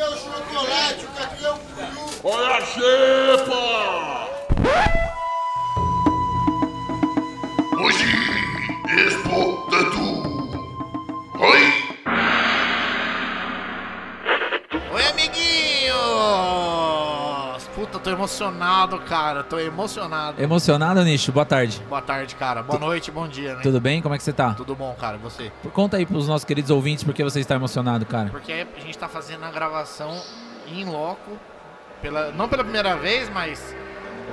Cadê o chocolate? Cadê o peru? Olha a emocionado, cara. Tô emocionado. Emocionado, Nicho? Boa tarde. Boa tarde, cara. Boa noite, bom dia, né? Tudo bem? Como é que você tá? Tudo bom, cara. Você? Conta aí pros nossos queridos ouvintes por que você está emocionado, cara. Porque a gente tá fazendo a gravação em loco. Pela, não pela primeira vez, mas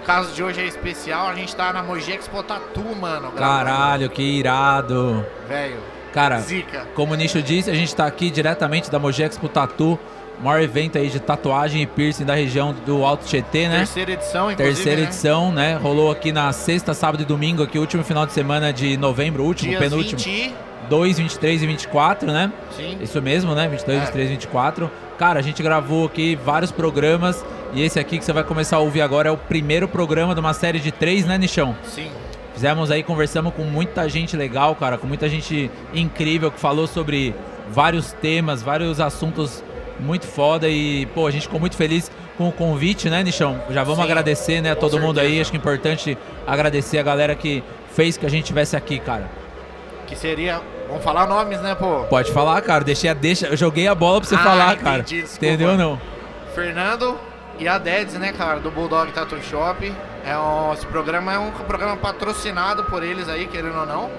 o caso de hoje é especial. A gente tá na Mogi Expo Tatu, mano. gravando. Caralho, que irado. Velho, Cara, zica. como o Nicho disse, a gente tá aqui diretamente da Mogi Expo Tatu, maior evento aí de tatuagem e piercing da região do Alto Tietê, né? Terceira edição, inclusive, Terceira né? edição, né? Rolou aqui na sexta, sábado e domingo, aqui, último final de semana de novembro, último, Dias penúltimo. 20, 2, 23 e 24, né? sim. Isso mesmo, né? 22, É. 23, 24. Cara, a gente gravou aqui vários programas e esse aqui que você vai começar a ouvir agora é o primeiro programa de uma série de três, né, Nichão? Sim. Fizemos aí, conversamos com muita gente legal, cara, com muita gente incrível que falou sobre vários temas, vários assuntos muito foda e, pô, a gente ficou muito feliz com o convite, né, Nichão? Já vamos Sim, agradecer, né, a todo mundo aí. certeza. Acho que é importante agradecer a galera que fez que a gente estivesse aqui, cara. Que seria. Vamos falar nomes, né, pô? Pode falar, cara. Deixei a deixa, eu joguei a bola pra você Ah, falar, entendi, cara. desculpa. Entendeu ou não? Fernando e a Dedes, né, cara, do Bulldog Tattoo Shop. É um, esse programa é um programa patrocinado por eles aí, querendo ou não.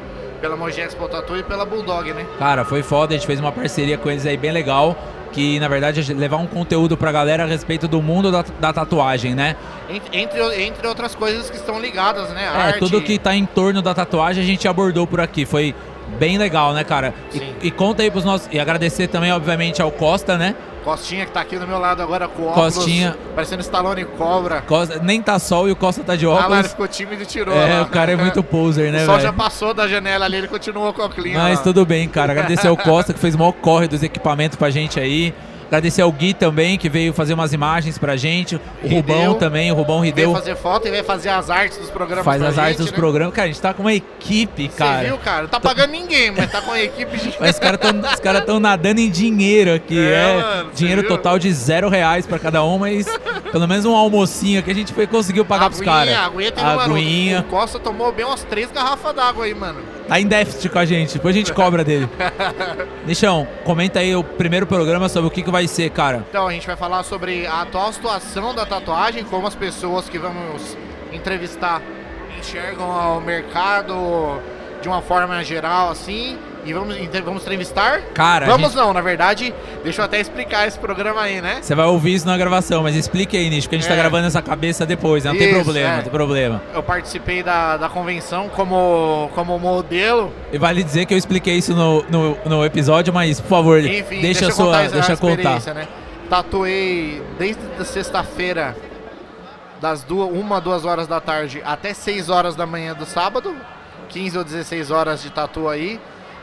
Pela Mogi Expo Tattoo e pela Bulldog, né? Cara, foi foda, a gente fez uma parceria com eles aí bem legal. Que na verdade é levar um conteúdo pra galera a respeito do mundo da, da tatuagem, né? Entre, entre, outras coisas que estão ligadas, né? É, Arte. tudo que tá em torno da tatuagem a gente abordou por aqui. Foi bem legal, né, cara? E, e conta aí pros nossos. E agradecer também, obviamente, ao Costa, né? Costinha que tá aqui do meu lado agora com óculos. Costinha. Parecendo Stallone Cobra. Costa, nem tá sol e o Costa tá de Ah, lá, ele óculos. ficou tímido e tirou. é, lá. o cara é muito poser, né, O sol já velho? passou da janela ali, ele continuou com o clima. Mas lá. tudo bem, cara. Agradecer ao Costa que fez o maior corre dos equipamentos pra gente aí. Agradecer ao Gui também, que veio fazer umas imagens pra gente. O Rideu. Rubão também, o Rubão Rideu. fazer foto e veio fazer as artes dos programas Faz as artes gente, dos né? programas. Cara, a gente tá com uma equipe, Você cara. viu, cara? Não tá pagando ninguém, mas tá com a equipe de... Mas os caras estão os cara tão nadando em dinheiro aqui. É, É, mano, você dinheiro total de zero reais pra cada um, mas pelo menos um almocinho que a gente foi, conseguiu pagar pros caras. Aguinha tem uma Aguinha. O Costa tomou bem umas três garrafas d'água aí, mano. Tá em déficit com a gente, depois a gente cobra dele. Nichão, comenta aí o primeiro programa sobre o que, que vai ser, cara. Então, a gente vai falar sobre a atual situação da tatuagem, como as pessoas que vamos entrevistar enxergam o mercado de uma forma geral, assim. E vamos, vamos entrevistar? Cara, vamos gente- não, na verdade, deixa eu até explicar esse programa aí, né? Você vai ouvir isso na gravação, mas explique aí, Nicho, porque a gente tá É. gravando essa cabeça depois, né? Não tem Isso, problema, é. não tem problema. Eu participei da, da convenção como, como modelo. E vale dizer que eu expliquei isso no, no, no episódio, mas, por favor, Enfim, deixa, eu a sua. deixa contar. né? Tatuei desde sexta-feira, das duas, uma, duas horas da tarde até 6 horas da manhã do sábado. 15 ou 16 horas de tatu aí.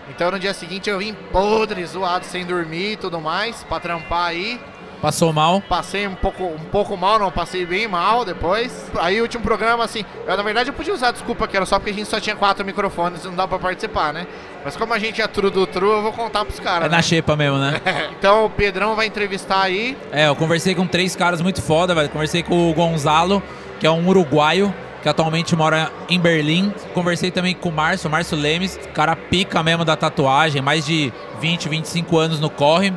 Então no dia seguinte eu vim podre, zoado, sem dormir e tudo mais, pra trampar aí. Passou mal. Passei um pouco, um pouco mal, não, passei bem mal depois. Aí o último programa, assim, eu, na verdade eu podia usar desculpa que era só porque a gente só tinha quatro microfones e não dá pra participar, né? Mas como a gente é true do true, eu vou contar pros caras. É na xepa mesmo, né? né? Então o Pedrão vai entrevistar aí. É, eu conversei com três caras muito foda, velho. Conversei com o Gonzalo, que é um uruguaio, que atualmente mora em Berlim. Conversei também com o Márcio, Márcio Lemes, cara pica mesmo da tatuagem, mais de 20, 25 anos no corre.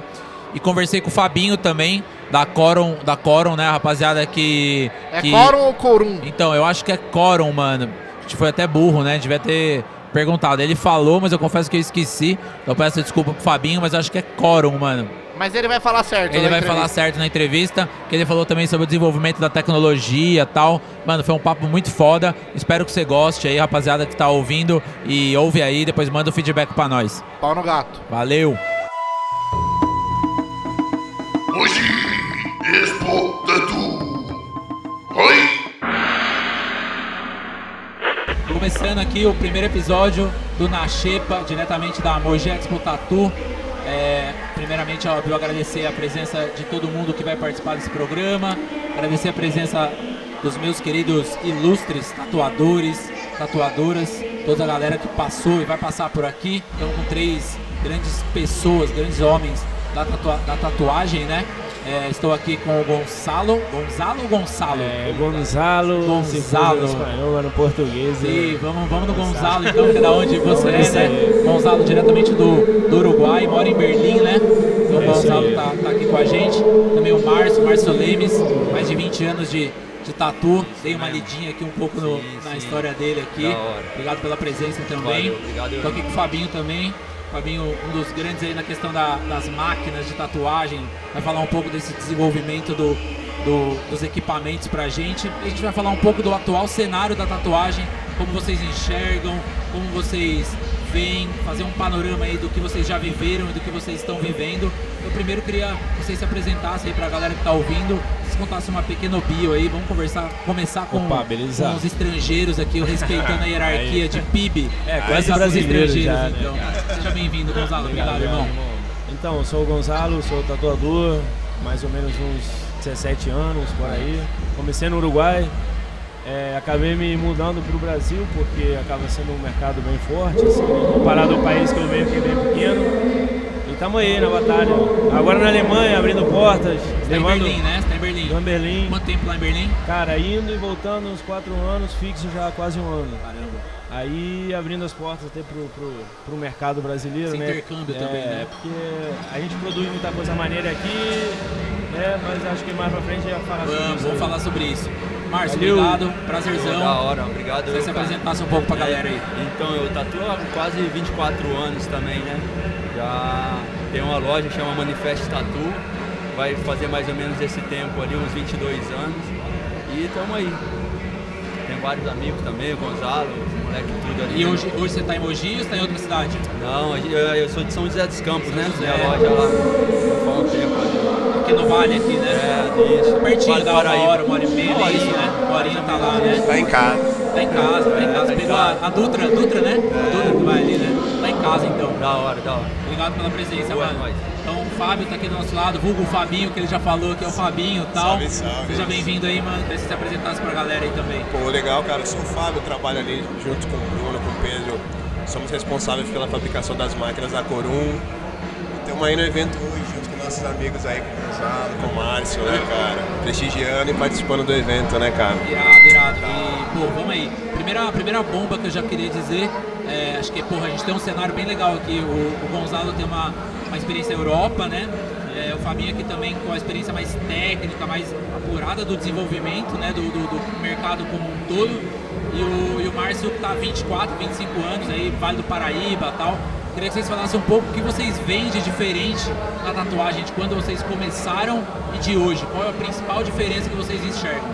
E conversei com o Fabinho também, da Coron, da Coron, né, rapaziada que... É que... Corum ou Corum? Então, eu acho que é Coron, mano. A gente foi até burro, né? Devia ter perguntado. Ele falou, mas eu confesso que eu esqueci. Eu peço desculpa pro Fabinho, mas eu acho que é Coron, mano. Mas ele vai falar certo. Ele vai entrevista. falar certo na entrevista, que ele falou também sobre o desenvolvimento da tecnologia e tal. Mano, foi um papo muito foda. Espero que você goste aí, rapaziada que tá ouvindo. E ouve aí, depois manda o feedback pra nós. Pau no gato. Valeu! Hoje, Expo Tatu. Oi! Começando aqui o primeiro episódio do Na Xepa, diretamente da Mogi Expo Tatu. É, primeiramente, óbvio, agradecer a presença de todo mundo que vai participar desse programa. Agradecer a presença dos meus queridos ilustres tatuadores, tatuadoras, toda a galera que passou e vai passar por aqui. Estamos com três grandes pessoas, grandes homens da, tatua- da tatuagem, né? É, estou aqui com o Gonçalo. Gonzalo ou Gonçalo? É, Gonzalo, Gonzalo. no espanhol, mas no português. Sim, é- vamos, vamos no Gonzalo então, que é da onde você é, né? Gonzalo diretamente do, do Uruguai, mora em Berlim, né? Então o É Gonzalo tá, tá aqui com a gente. Também o Márcio, Márcio Lemes, mais de 20 anos de, de tatu. Dei uma lidinha aqui um pouco no- Sim, na sim. história dele aqui. Obrigado pela presença também. Valeu, obrigado. Tô aqui com o Fabinho também. Fabinho, um dos grandes aí na questão da- das máquinas de tatuagem, vai falar um pouco desse desenvolvimento do, do- dos equipamentos pra gente. A gente vai falar um pouco do atual cenário da tatuagem, como vocês enxergam, como vocês veem, fazer um panorama aí do que vocês já viveram e do que vocês estão vivendo. Eu primeiro queria que vocês se apresentassem aí pra galera que tá ouvindo, vocês contassem uma pequena bio aí, vamos conversar, começar com, Opa, com os estrangeiros aqui, respeitando a hierarquia de PIB. É, quase brasileiro estrangeiros, já, né? então. Seja bem-vindo, Gonzalo. Obrigado, irmão. Então, eu sou o Gonzalo, sou tatuador, mais ou menos uns 17 anos por aí. Comecei no Uruguai, é, acabei me mudando para o Brasil porque acaba sendo um mercado bem forte, assim, comparado ao país que eu venho que é bem pequeno. E estamos aí na batalha. Agora na Alemanha, abrindo portas, Você tá em levando Berlim, né? Você tá em Berlim. Tô em Berlim. Quanto tempo lá em Berlim? Cara, indo e voltando uns quatro anos, fixo já há quase um ano. Caramba. Aí abrindo as portas até pro, pro, pro mercado brasileiro, Esse né? intercâmbio é, também, né? porque a gente produz muita coisa maneira aqui, né? Mas acho que mais pra frente ia falar sobre Vamos, isso. vamos falar sobre isso. Márcio, Valeu. obrigado. Prazerzão. Da hora, obrigado. Você eu, se apresentasse um pouco pra galera aí. Então, eu tatuo há quase 24 anos também, né? Já tem uma loja que chama Manifest Tatu. Vai fazer mais ou menos esse tempo ali, uns 22 anos. E estamos aí. Tem vários amigos também, o Gonzalo, os moleque tudo ali. E hoje, hoje você tá em Mogi ou você tá em outra cidade? Não, eu, eu sou de São José dos Campos, né? José. Minha loja lá. Foi um tempo. Aqui no Vale, aqui, né? É, isso. Pertinho Vale da uma Paraíba. hora, uma hora e meia, Uma é horinha. né? Uma horinha tá lá, né? Tá em casa. Tá em casa, tá em casa. tá em Pegou a, casa. a Dutra, Dutra, né? Dutra que vai ali, né? Tá em casa então. Da hora, da hora. Obrigado pela presença, Boa, mano. nóis. Então o Fábio tá aqui do nosso lado, vulgo o Fabinho, que ele já falou que é o Fabinho e tal. Salve, salve. Seja bem-vindo aí, mano. Queria que você se apresentasse pra galera aí também. Pô, legal, cara. Eu sou o Fábio, trabalho ali junto com o Bruno, com o Pedro. Somos responsáveis pela fabricação das máquinas da Corum. Estamos aí no evento hoje, nossos amigos aí, com o Gonzalo, com o Márcio, né, cara? Prestigiando e participando do evento, né, cara? Irado, irado. E, pô, vamos aí. Primeira, primeira bomba que eu já queria dizer, é, acho que, porra, a gente tem um cenário bem legal aqui. O, o Gonzalo tem uma, uma experiência Europa, né? É, o Fabinho aqui também com a experiência mais técnica, mais apurada do desenvolvimento, né? Do, do, do mercado como um todo. E o, e o Márcio que tá há 24, 25 anos aí, Vale do Paraíba e tal. Queria que vocês falassem um pouco o que vocês veem de diferente na tatuagem, de quando vocês começaram e de hoje. Qual é a principal diferença que vocês enxergam?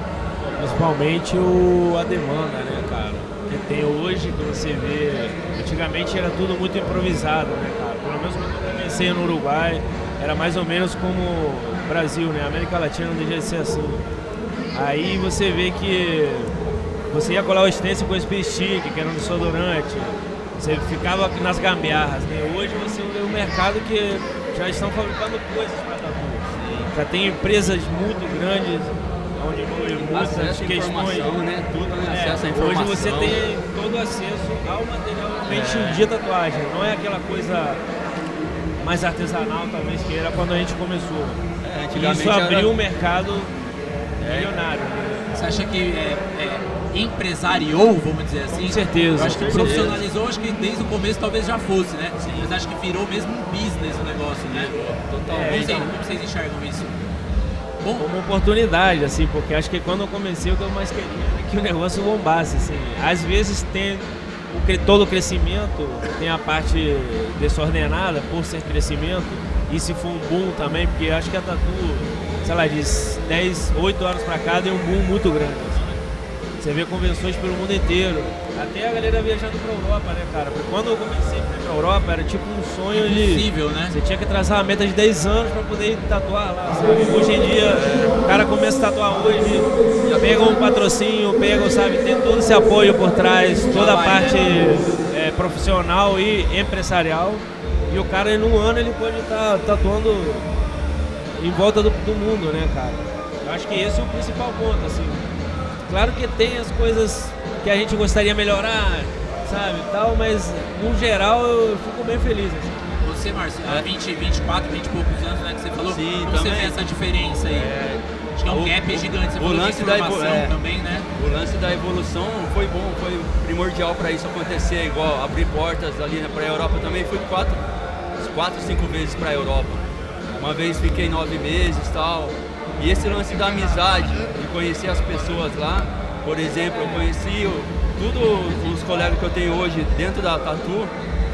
Principalmente o, a demanda, né, cara? Que tem hoje, que você vê. Antigamente era tudo muito improvisado, né, cara? Pelo menos quando eu comecei no Uruguai, era mais ou menos como o Brasil, né? A América Latina não deixa de ser assim. Aí você vê que você ia colar o stencil com esse stick, que era um desodorante. Você ficava nas gambiarras, né? Hoje você vê um mercado que já estão fabricando coisas para tatu. Já tem empresas muito grandes onde envolve muitas questões. né? Tudo, né? É, Acesso à hoje informação. você tem todo acesso ao material realmente de tatuagem. Não é aquela coisa mais artesanal, talvez, que era quando a gente começou. É, Isso abriu era- um mercado milionário. né? Você acha que é, é, empresariou, vamos dizer assim? Com certeza, Eu acho que profissionalizou, acho que desde o começo talvez já fosse, né? Mas acho que virou mesmo um business o negócio, né? Totalmente. Como, vocês, como vocês enxergam isso? Bom, Como oportunidade, assim, porque acho que quando eu comecei o que eu mais queria era que o negócio bombasse, assim. Às vezes tem o todo o crescimento, tem a parte desordenada por ser crescimento, e se for um boom também, porque acho que a Tatu, sei lá, de 10, 8 anos pra cá deu um boom muito grande. Você vê convenções pelo mundo inteiro. Até a galera viajando pra Europa, né, cara? Porque quando eu comecei a ir pra Europa, era tipo um sonho de. possível, né? Você tinha que traçar uma meta de 10 anos para poder ir tatuar lá, sabe? Hoje em dia, o cara começa a tatuar hoje, já pega um patrocínio, pega, sabe, tem todo esse apoio por trás, toda a vai, parte é, profissional e empresarial. E o cara, em um ano, ele pode estar tatuando em volta do, do mundo, né, cara? Eu acho que esse é o principal ponto, assim. Claro que tem as coisas que a gente gostaria melhorar, sabe, tal, mas no geral eu fico bem feliz, assim. você, Márcio, há 20, 24, 20 e poucos anos, né, que você falou. Sim, você vê essa diferença aí? Acho que é um O- gap gigante. Você o lance da evo- informação é. também, né? O lance da evolução foi bom, foi primordial para isso acontecer, igual abrir portas ali para a Europa também. Fui quatro, quatro, cinco vezes para a Europa. Uma vez fiquei nove meses e tal. E esse lance da amizade, de conhecer as pessoas lá, por exemplo, eu conheci o- tudo os colegas que eu tenho hoje dentro da Tatu,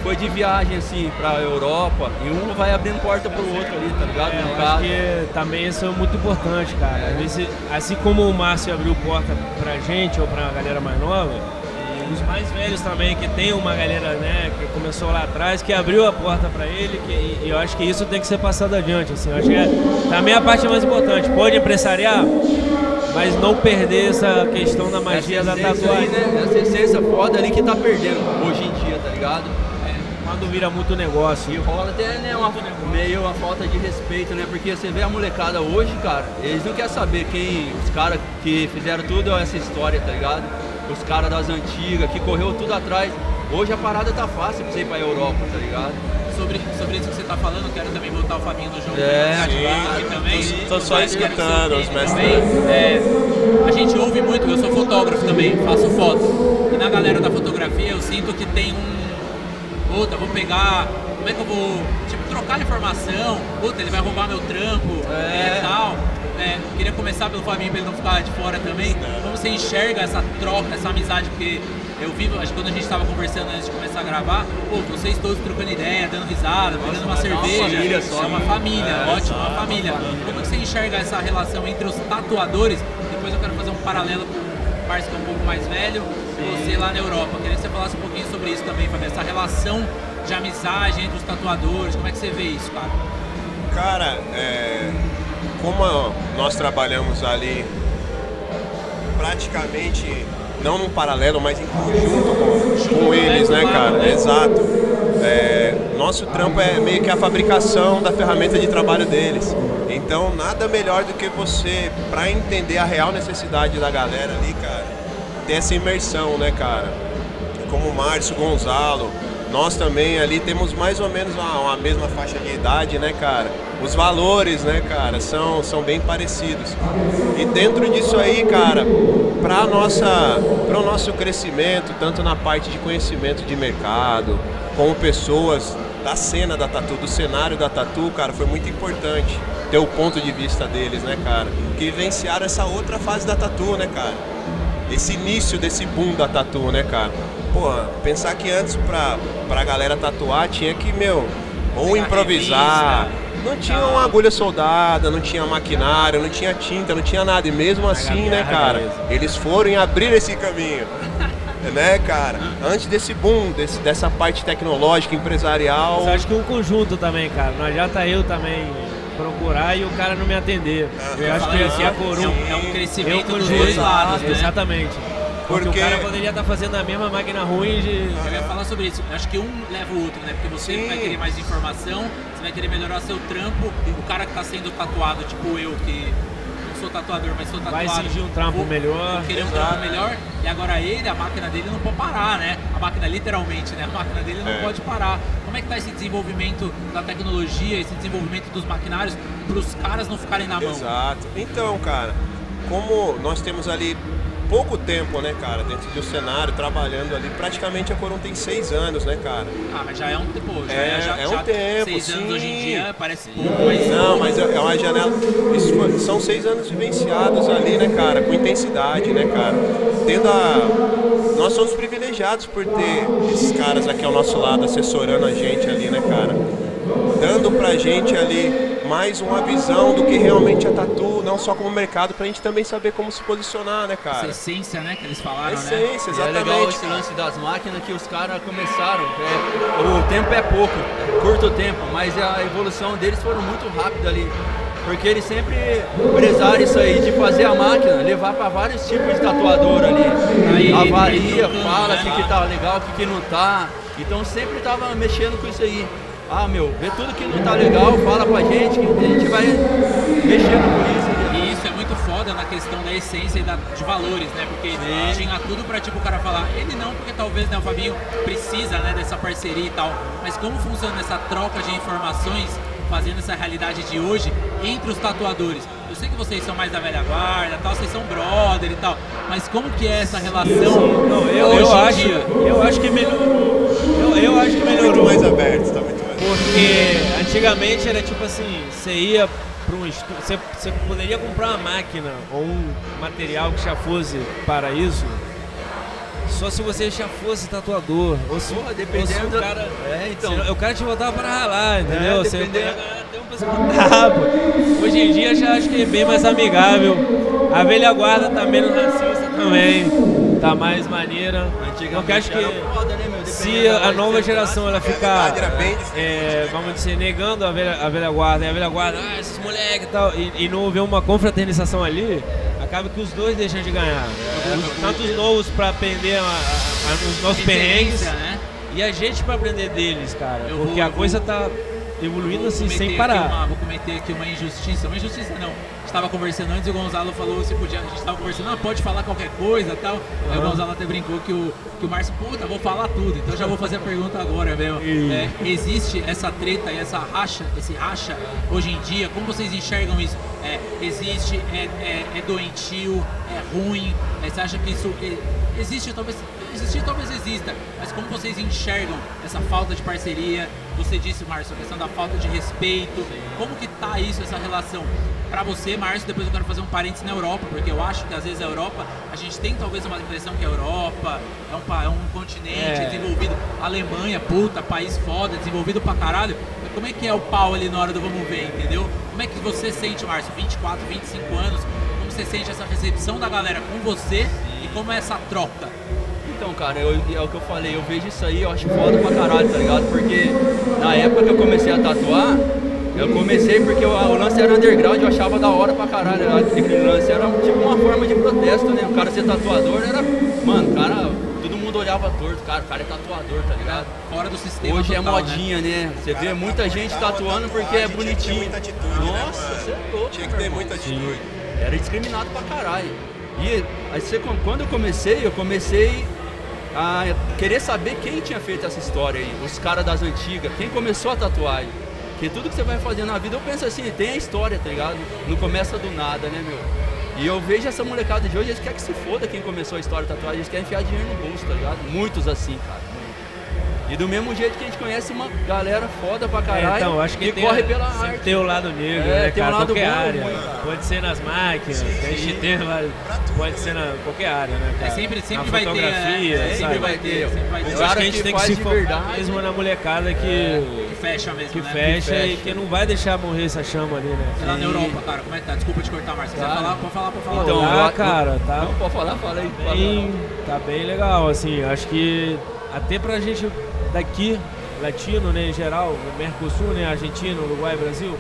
foi de viagem assim para a Europa e um vai abrindo porta pro outro ali, tá ligado? É, eu caso. acho que também isso é muito importante, cara. Às vezes, assim como o Márcio abriu porta pra gente ou pra galera mais nova, os mais velhos também, que tem uma galera né, que começou lá atrás, que abriu a porta pra ele, que, e eu acho que isso tem que ser passado adiante. Assim, eu acho que é, também a parte mais importante. Pode empresariar, mas não perder essa questão da magia da tatuagem. aí, né? Essa essência foda ali que tá perdendo hoje em dia, tá ligado? Quando vira muito negócio. E rola até né, uma, meio uma falta de respeito, né? Porque você vê a molecada hoje, cara, eles não querem saber quem, os caras que fizeram tudo essa história, tá ligado? Os caras das antigas, que correu tudo atrás. Hoje a parada tá fácil pra você ir pra Europa, tá ligado? Sobre, sobre isso que você está falando, quero também botar o Fabinho no jogo. É, sim. também. Tô só Mas quero escutando os mestres. É, a gente ouve muito, eu sou fotógrafo também, faço foto. E na galera da fotografia eu sinto que tem um. Puta, vou pegar. Como é que eu vou. Tipo, trocar informação. Puta, ele vai roubar meu trampo É. e tal. Queria começar pelo Fabinho pra ele não ficar de fora também. Como você enxerga essa troca, essa amizade? Porque eu vi, acho que quando a gente estava conversando antes de começar a gravar, pô, vocês todos trocando ideia, dando risada, pegando uma é uma cerveja. família só, é uma né? família, É, ótimo, uma família. Como que você enxerga essa relação entre os tatuadores? Depois eu quero fazer um paralelo com o parceiro que é um pouco mais velho, você lá na Europa. Queria que você falasse um pouquinho sobre isso também, Fabinho, essa relação de amizade entre os tatuadores, como é que você vê isso, cara? Cara, é, como nós trabalhamos ali praticamente, não num paralelo, mas em conjunto com, com eles, né, cara? Exato. É, nosso trampo é meio que a fabricação da ferramenta de trabalho deles. Então, nada melhor do que você, pra entender a real necessidade da galera ali, cara, ter essa imersão, né, cara? como o Márcio Gonzalo, nós também ali temos mais ou menos uma, uma mesma faixa de idade, né, cara? Os valores, né, cara, são, são bem parecidos. E dentro disso aí, cara, para nossa, para o nosso crescimento, tanto na parte de conhecimento de mercado, como pessoas da cena da tatu, do cenário da tatu, cara, foi muito importante ter o ponto de vista deles, né, cara? Que vivenciaram essa outra fase da tatu, né, cara? esse início desse boom da tatu, né, cara? Pô, pensar que antes pra, pra galera tatuar tinha que, meu, ou improvisar. revista, Não tinha tal. uma agulha soldada, não tinha maquinário, não tinha tinta, não tinha nada. E mesmo assim, né, cara, eles foram e abriram esse caminho. né, cara? Antes desse boom, desse, dessa parte tecnológica, empresarial. Mas acho que um conjunto também, cara. Não adianta eu também procurar e o cara não me atender. Eu acho que assim, a é Corum um, é um crescimento dos dois lados, né? Exatamente. Porque, Porque- o cara poderia estar fazendo a mesma máquina ruim de. Eu ia falar sobre isso. Acho que um leva o outro, né? Porque você Sim. vai querer mais informação, você vai querer melhorar seu trampo. O cara que tá sendo tatuado, tipo eu, que não sou tatuador, mas sou Vai tatuado. exigir um trampo vou- melhor. vou querer um trampo melhor. E agora ele, a máquina dele não pode parar, né? A máquina literalmente, né? A máquina dele não É. pode parar. Como é que tá esse desenvolvimento da tecnologia, esse desenvolvimento dos maquinários, para os caras não ficarem na mão? Exato. Então, cara, como nós temos ali pouco tempo, né, cara, dentro do cenário, trabalhando ali, praticamente a Corum tem seis anos, né, cara? Ah, mas já é um tempo. Já É, já, é um já tempo, Seis anos sim. hoje em dia parece pouco, mas. Não, mas é é uma janela. Isso foi- são seis anos vivenciados ali, né, cara? Com intensidade, né, cara? Tendo a. Nós somos privilegiados por ter esses caras aqui ao nosso lado, assessorando a gente ali, né, cara? Dando pra gente ali mais uma visão do que realmente é tatu, não só como mercado, pra gente também saber como se posicionar, né, Essa cara? essência, né? Que eles falaram, né? Essência, E é legal exatamente. esse lance das máquinas que os caras começaram. é, o tempo é pouco, é curto tempo, mas a evolução deles foram muito rápida ali. Porque eles sempre prezaram isso aí de fazer a máquina, levar para vários tipos de tatuador ali. Aí, Avalia, aí, fala o né? que, que tá legal, o que, que não tá. Então sempre tava mexendo com isso aí. Ah, meu, vê tudo que não tá legal, fala pra gente, que a gente vai mexendo com isso. E isso é muito foda na questão da essência e da, de valores, né? Porque tinha tudo pra tipo o cara falar, ele não, porque talvez né, o Fabinho precisa né, dessa parceria e tal. Mas como funciona essa troca de informações fazendo essa realidade de hoje entre os tatuadores? Eu sei que vocês são mais da velha guarda, tal, vocês são brother e tal, mas como que é essa relação Não, eu, hoje eu em acho, dia? eu acho que melhorou. Eu, eu acho que Muito melhorou. mais aberto, tá muito Porque antigamente era tipo assim, você ia para um estúdio, você, você poderia comprar uma máquina ou um material que já fosse para isso, só se você já fosse tatuador. Ou se, Porra, ou se dependendo o cara. É, então. se o cara te botava para ralar, entendeu? É, Você dependendo- um pessoal. Hoje em dia já acho que é bem mais amigável. A velha guarda tá menos racista também. Tá mais maneira. Porque acho que se a nova geração ela ficar, é, vamos dizer, negando a velha, a velha guarda, e a velha guarda, ah, esses moleques e tal, e, e não houver uma confraternização ali, acaba que os dois deixam de ganhar. Os- tanto os novos pra aprender a- a- os nossos perrengues, né? e a gente pra aprender deles, cara. Eu porque vou- a coisa vou- tá evoluindo assim, Vou sem parar. uma- vou cometer aqui uma injustiça. Uma injustiça não. Estava conversando antes e o Gonzalo falou se podia. A gente estava conversando, ah, pode falar qualquer coisa e tal. Aí o Gonzalo até brincou que o, que o Márcio, puta, vou falar tudo. Então já vou fazer a pergunta agora mesmo. É, existe essa treta e essa racha, esse racha hoje em dia? Como vocês enxergam isso? É, existe, é, é, é doentio, é ruim? É, você acha que isso é, existe? Talvez existir talvez exista, mas como vocês enxergam essa falta de parceria? Você disse, Márcio, a questão da falta de respeito. Como que tá isso, essa relação? Pra você, Márcio, depois eu quero fazer um parênteses na Europa, porque eu acho que às vezes a Europa, a gente tem talvez uma impressão que a Europa é um, é um continente É. desenvolvido. Alemanha, puta, país foda, desenvolvido pra caralho. Mas como é que é o pau ali na hora do vamos ver, entendeu? Como é que você sente, Márcio, 24, 25 anos, como você sente essa recepção da galera com você e como é essa troca? Então, cara, eu- é o que eu falei, eu vejo isso aí, eu acho foda pra caralho, tá ligado? Porque na época que eu comecei a tatuar, eu comecei porque o, o lance era underground, eu achava da hora pra caralho. Aquele lance era tipo uma forma de protesto, né? O cara ser tatuador era. Mano, cara, todo mundo olhava torto, cara, o cara é tatuador, tá ligado? Fora do sistema Hoje é total, né? modinha, né? Você vê muita gente tatuando uma porque é tatuagem, tinha que ter bonitinho. muita atitude, né, Nossa, mano? você é louco. Tinha que ter irmão. muita atitude. Era discriminado pra caralho. E aí você- quando eu comecei, eu comecei a querer saber quem tinha feito essa história aí, os caras das antigas, quem começou a tatuagem. Porque tudo que você vai fazer na vida, eu penso assim, tem a história, tá ligado? Não começa do nada, né, meu? E eu vejo essa molecada de hoje, eles querem que se foda quem começou a história da tatuagem, eles querem enfiar dinheiro no bolso, tá ligado? Muitos assim, cara. E do mesmo jeito que a gente conhece uma galera foda pra caralho É, então, acho que e tem, corre pela sempre arte. tem o lado negro, É, né, tem um cara? lado qualquer bom e área. ruim, cara. Pode ser nas máquinas, a gente tem vários- pode ser na qualquer área, né, cara? É, sempre, sempre na vai ter, é, sempre vai ter, sempre vai ter. Eu acho que a gente que tem que se focar verdade. mesmo na molecada que, Que fecha mesmo, que né? fecha e fecha. que não vai deixar morrer essa chama ali, né? Lá na Europa, cara, como é que tá? Desculpa te cortar. Se quiser Cara. falar, pode falar, pode falar. Então, Tá, eu- cara, tá Não, pode falar, fala aí. bem, tá bem legal, assim, acho que até pra gente daqui, latino, né, em geral, Mercosul, né, Argentina, Uruguai, Brasil,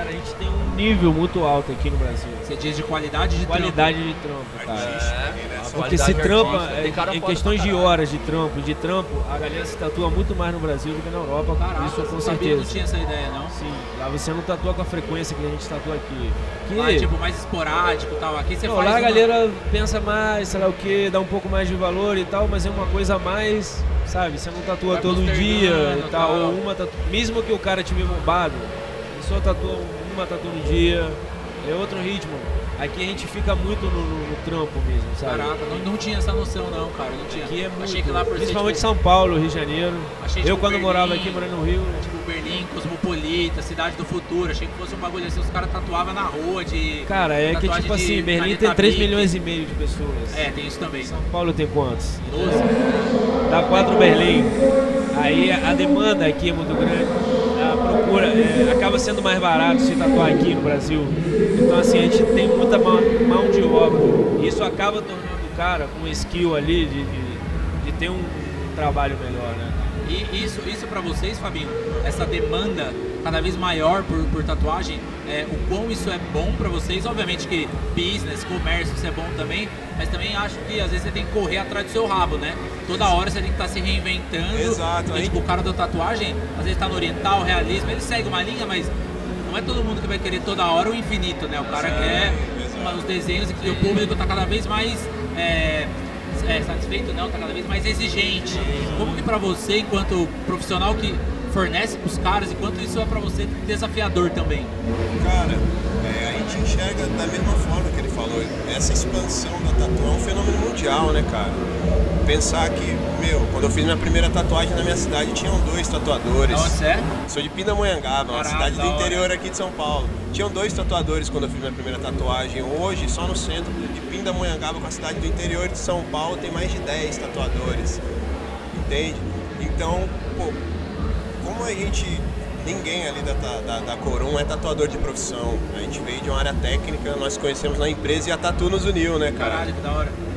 cara, a gente tem um nível muito alto aqui no Brasil. Você diz de qualidade de Qualidade de trampo, cara. É, a Porque se trampa, é, em questões de horas de trampo, de trampo, a galera se tatua muito mais no Brasil do que na Europa, Caraca, isso com eu sabia, não certeza. tinha essa ideia, não. Sim, lá você não tatua com a frequência que a gente tatua aqui. Que, Lá é tipo mais esporádico e tal. Aqui você não, faz lá a uma- galera pensa mais, sei lá o que, dá um pouco mais de valor e tal, mas é uma coisa a mais, sabe? Você não tatua Vai todo dia e e tal, tal. ou uma tatu... mesmo que o cara tiver bombado, só tatua uma tatu no dia, é outro ritmo. Aqui a gente fica muito no, no- no trampo mesmo, sabe? Caraca, não, não tinha essa noção não, cara. Não tinha. Aqui é muito, Achei que lá por principalmente tipo, São Paulo, Rio de Janeiro. Achei, Eu tipo, quando Berlim. morava aqui, morando no Rio, Tipo Berlim, Cosmopolita, Cidade do Futuro. Achei que fosse um bagulho assim, os caras tatuavam na rua de. cara, é que tipo assim, Berlim tem 3 Bic. milhões e meio de pessoas. É, tem isso também. São Paulo tem quantos? 12. Dá 4 Berlim. Aí a demanda aqui é muito grande. É, acaba sendo mais barato se tatuar aqui no Brasil. Então assim, a gente tem muita mão, mão de obra. E isso acaba tornando o cara com skill ali de, de, de ter um trabalho melhor, né? E isso, isso para vocês, Fabinho, essa demanda cada vez maior por, por tatuagem, é, o quão isso é bom para vocês? Obviamente que business, comércio, isso é bom também, mas também acho que às vezes você tem que correr atrás do seu rabo, né? Toda hora você tem que estar se reinventando. Exato, Porque, tipo, o cara da tatuagem, às vezes tá no oriental, realismo, ele segue uma linha, mas não é todo mundo que vai querer toda hora o infinito, né? O cara quer com os desenhos e que o público está cada vez mais é, é, satisfeito, não, está cada vez mais exigente. Como que para você, enquanto profissional que fornece para os caras, enquanto isso é para você desafiador também? Cara, é, a gente enxerga da mesma forma que ele falou. Essa expansão da tatu é um fenômeno mundial, né, cara? Pensar que, meu, quando eu fiz minha primeira tatuagem na minha cidade, tinham dois tatuadores. Você é? Sou de Pindamonhangaba, uma cidade do interior aqui de São Paulo. Tinham dois tatuadores quando eu fiz minha primeira tatuagem. Hoje, só no centro de Pindamonhangaba, com a cidade do interior de São Paulo, tem mais de 10 tatuadores. Entende? Então, pô, como a gente. Ninguém ali da, da, da Corum é tatuador de profissão. A gente veio de uma área técnica, nós conhecemos na empresa e a Tatu nos uniu, né, cara? Caralho, que da hora.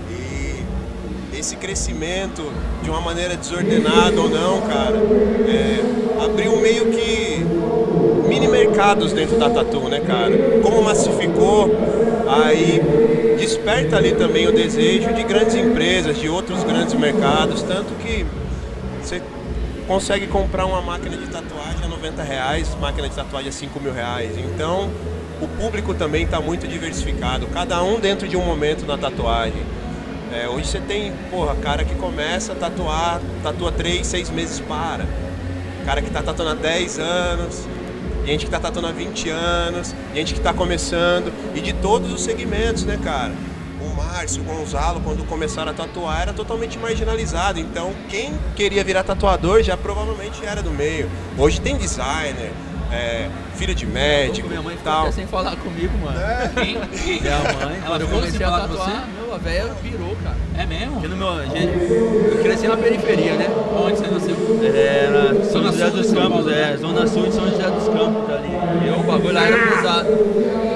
Esse crescimento, de uma maneira desordenada ou não, cara, é, abriu meio que mini mercados dentro da Tatu, né, cara? Como massificou, aí desperta ali também o desejo de grandes empresas, de outros grandes mercados, tanto que você consegue comprar uma máquina de tatuagem a 90 reais, máquina de tatuagem a 5 mil reais. Então, o público também está muito diversificado, cada um dentro de um momento na tatuagem. É, hoje você tem, porra, cara que começa a tatuar, tatua 3, 6 meses para. Cara que tá tatuando há 10 anos, gente que tá tatuando há 20 anos, gente que tá começando, e de todos os segmentos, né, cara? O Márcio, o Gonzalo, quando começaram a tatuar, era totalmente marginalizado. Então, quem queria virar tatuador já provavelmente era do meio. Hoje tem designer, é, filho de médico minha mãe e ficou tal. até sem falar comigo, mano. Quem? Quem? Minha mãe, Ela quando eu ficou comecei sem a falar com tatuar, meu, a velha virou, cara. É mesmo? Porque no meu. gente, Eu cresci na periferia, né? Onde você nasceu? Era São Zona José dos São Campos, Paulo, é, né? Zona Sul de São José dos Campos ali. E o bagulho lá era pesado.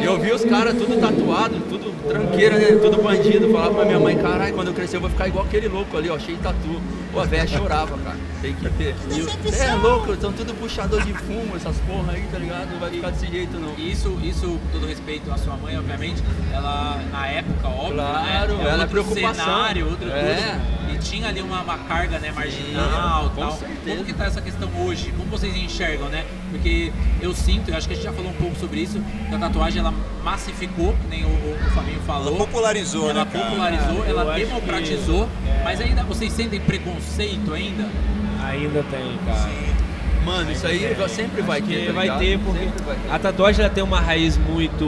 E eu vi os caras tudo tatuado, tudo tranqueira, né? Tudo bandido. Falava pra minha mãe, caralho, quando eu crescer eu vou ficar igual aquele louco ali, ó, cheio de tatu. Pô, a velha chorava, cara. Tem que ter. E é louco, são tudo puxador de fumo, essas porra aí, tá ligado? Não vai ficar desse jeito não. E Isso, isso, com todo respeito à sua mãe, obviamente, ela, na época, óbvio, Claro, né? ela é outro preocupação. cenário, outro É. tudo. E tinha ali uma, uma carga, né, marginal com tal. certeza. Como que tá essa questão hoje? Como vocês enxergam, né? Porque eu sinto, eu acho que a gente já falou um pouco sobre isso, que a tatuagem, ela massificou, que nem o, o, o Fabinho Ela falou. popularizou, Ela né, cara? popularizou, Eu ela acho democratizou, que- é. mas ainda vocês sentem preconceito ainda? Ainda tem, cara. Mano, isso aí sempre vai Acho ter. que tá vai ter, porque vai ter. a tatuagem ela tem uma raiz muito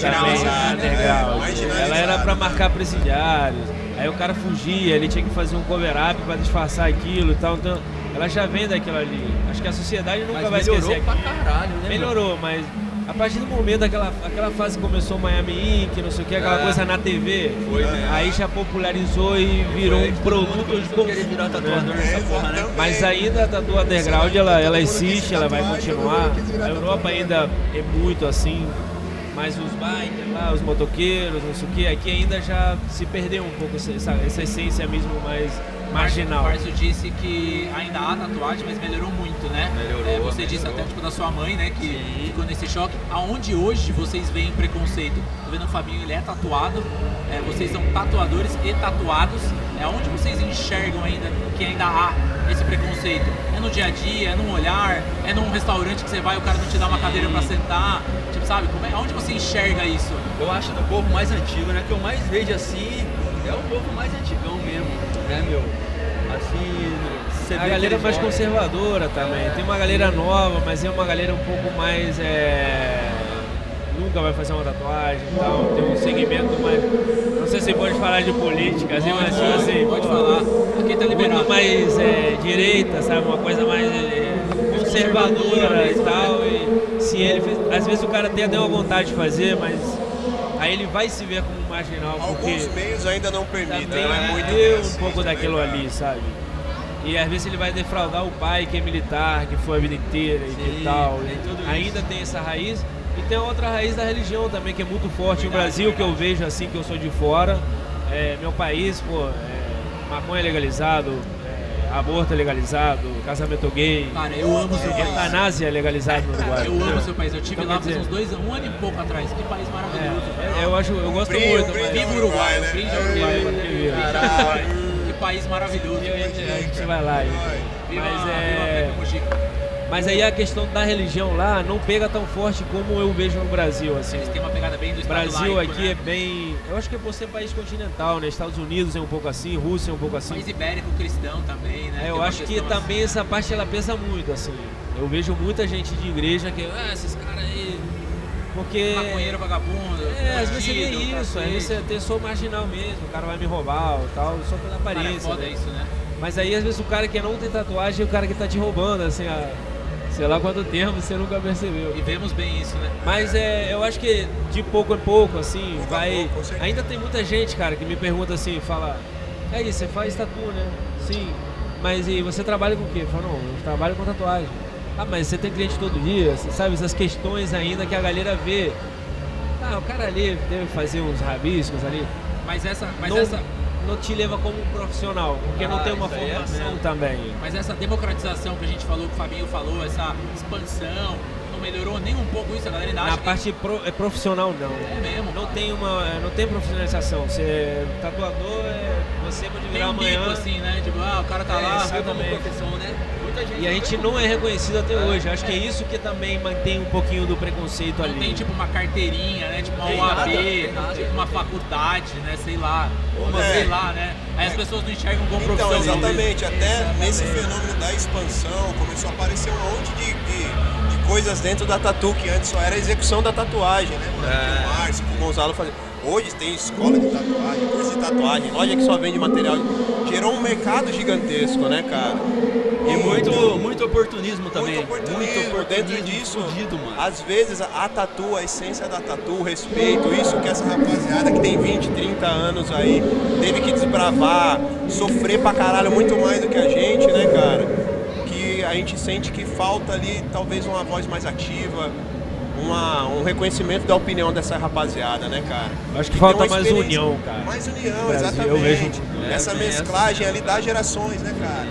também, né? Marginalizada. Ela era pra marcar presidiários, aí o cara fugia, ele tinha que fazer um cover-up pra disfarçar aquilo e tal. Então, ela já vem daquilo ali. Acho que a sociedade nunca Mas vai melhorou esquecer pra aquilo. caralho, né? mano? Melhorou, mas a partir do momento daquela aquela fase que começou Miami Ink, não sei o que, aquela É. coisa na TV, Foi mesmo. aí já popularizou e virou Foi, um produto de a querer virar tatuador nessa porra, né? mas ainda a tatu underground ela, ela existe, ela vai continuar. A Europa ainda é muito assim, mas os bikers lá, os motoqueiros, não sei o que, aqui ainda já se perdeu um pouco essa- essa essência mesmo mais marginal. O Márcio disse que ainda há tatuagem, mas melhorou muito, né? Melhorou, É, você disse melhorou. até tipo da sua mãe, né? Que Sim. ficou nesse choque. Aonde hoje vocês veem preconceito? Tô vendo o Fabinho, ele é tatuado. é, vocês são tatuadores e tatuados. É onde vocês enxergam ainda que ainda há esse preconceito? É no dia a dia, é num olhar, é num restaurante que você vai e o cara não te dá uma cadeira pra sentar. Tipo, sabe? Como é, aonde você enxerga isso? Eu acho do povo mais antigo, né? Que eu mais vejo assim é o povo mais antigão mesmo, né, meu? Assim, você A galera mais conservadora também. Tem uma galera nova, mas é uma galera um pouco mais. é, Nunca vai fazer uma tatuagem e tal. Tem um segmento mais. Não sei se pode falar de política, assim, mas tipo assim. pode falar. Aqui tá liberado. mais é, direita, sabe? Uma coisa mais é, conservadora e tal. E se ele às vezes o cara tem até uma vontade de fazer, mas aí ele vai se ver como marginal porque Alguns meios ainda não permitem, não é muito deu um pouco né, daquilo ali, sabe? E às vezes ele vai defraudar o pai que é militar, que foi a vida inteira e Sim, que tal. tudo isso. Ainda tem essa raiz. E tem outra raiz da religião também, que é muito forte no Brasil, que eu vejo assim, que eu sou de fora. É, meu país, pô, é, maconha é legalizado, é, aborto é legalizado, casamento gay, Cara, eu amo seu país. eutanásia é legalizado no Uruguai. Eu amo seu país. Eu tive Então, lá dizer- uns dois anos, um ano e pouco atrás. Que país maravilhoso. É, eu acho, eu gosto Brilho, muito, brilho. mas Viva o Uruguai, né? brinde É, ao Uruguai. Uruguai. Caralho, que país maravilhoso. a gente vai lá. Viva, Mas viva é. Mas aí a questão da religião lá não pega tão forte como eu vejo no Brasil, assim. Eles têm uma pegada bem do Brasil laico, aqui né? é bem. Eu acho que é por ser país continental, né? Estados Unidos é um pouco assim, Rússia é um pouco assim. País ibérico cristão também, né? É, eu acho que questão também assim. essa parte ela pesa muito, assim. Eu vejo muita gente de igreja que, ah, esses caras aí. Porque. Maconheiro vagabundo. É, às vezes você vê bandido, isso, aí cacete. você até sou marginal mesmo, o cara vai me roubar ou tal, só pela Cara, é aparência. foda né? isso, né? Mas aí às vezes o cara que não tem tatuagem é o cara que tá te roubando, assim, há sei lá quanto tempo você nunca percebeu. E vemos bem isso, né? Mas é, eu acho que de pouco a pouco, assim, Pouco vai. pouco. Ainda tem muita gente, cara, que me pergunta assim, fala, aí, você faz tatu, né? Sim. Mas e você trabalha com o quê? Eu falo, não, eu trabalho com tatuagem. Ah, mas você tem cliente todo dia, você sabe essas questões ainda que a galera vê. Ah, o cara ali deve fazer uns rabiscos ali. Mas essa, mas não, essa, não te leva como profissional, porque não Ah, tem uma é formação mesmo. também. mas essa democratização que a gente falou, que o Fabinho falou, essa expansão, não melhorou nem um pouco isso, a galera ainda Na que parte pro- é profissional não. é mesmo. Não cara. tem uma, não tem profissionalização. Você é tatuador, é, pode Tem virar um amanhã. bico assim, né? Tipo, ah, o cara tá É, lá, exatamente. profissão, né? Muita gente E a gente não é reconhecido até hoje. Acho que é isso que também mantém um pouquinho do preconceito não ali. tem tipo uma carteirinha, né? Tipo uma Tem OAB, nada, tipo uma faculdade, né? Sei lá. Uma, É. sei lá, né? Aí as pessoas não enxergam como Então, profissão. exatamente, até nesse fenômeno da expansão começou a aparecer um monte de, de- de coisas dentro da tatu, que antes só era a execução da tatuagem, né, mano? Que o Márcio, o Gonzalo fazia. Hoje tem escola de tatuagem, curso de tatuagem, loja que só vende material. Gerou um mercado gigantesco, né, cara? E muito, muito oportunismo também. Muito oportunismo, Muito oportunismo dentro disso. fudido. Às vezes a, a tatu, a essência da tatu, o respeito, isso que essa rapaziada que tem 20, 30 anos aí teve que desbravar, sofrer pra caralho muito mais do que a gente, né, cara? Que a gente sente que falta ali talvez uma voz mais ativa, uma- um reconhecimento da opinião dessa rapaziada, né, cara? Acho que tem falta uma mais união, cara. Mais união, Brasil, exatamente. eu vejo- É, Essa mesclagem ali das gerações, né, cara?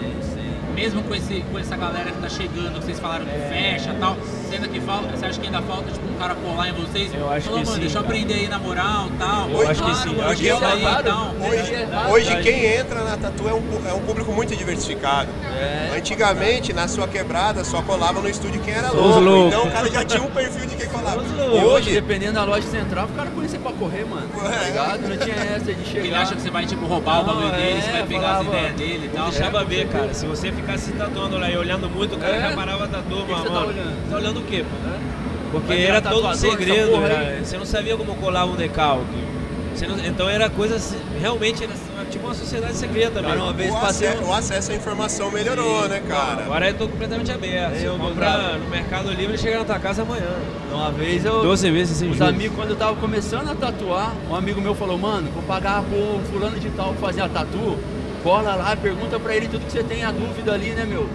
Mesmo com, esse, com essa galera que tá chegando, que vocês falaram que fecha e tal, você, ainda que falta, você acha que ainda falta tipo, um cara colar em vocês? Eu acho Falou, que mano, sim, deixa eu aprender aí na moral e tal. Eu acho que sim, eu mano, acho que isso é aí errado. e tal. Hoje, hoje quem entra na tatu é um, é um público muito diversificado. É. Antigamente, na sua quebrada, só colava no estúdio quem era louco. loucos. Então o cara já tinha um perfil de quem colava. E loucos. hoje, dependendo da loja central, o cara conhecia pra correr, mano. Tá ligado? Não tinha essa de chegar. Ele acha que você vai tipo roubar o Não, bagulho dele, é, você vai pegar falava, as ideias dele e tal. Deixava ver, cara. Se você ficasse tatuando lá e olhando muito, o cara É? já parava a tatu, mano. você tá olhando? Olhando o quê, pô? Né? Porque era todo um segredo, aí? Você não sabia como colar um decalque. Você não- então era coisa realmente era tipo uma sociedade secreta Cara, mesmo. uma vez O, passei. ace- o acesso à informação melhorou, né, cara? Agora eu tô completamente aberto. Eu comprar no Mercado Livre, chega na tua casa amanhã. Uma vez eu. 12 vezes sem Os juros. amigos, quando eu tava começando a tatuar, um amigo meu falou, mano, vou pagar pro fulano de tal fazer a tatu, cola lá, pergunta pra ele tudo que você tem a dúvida ali, né, meu?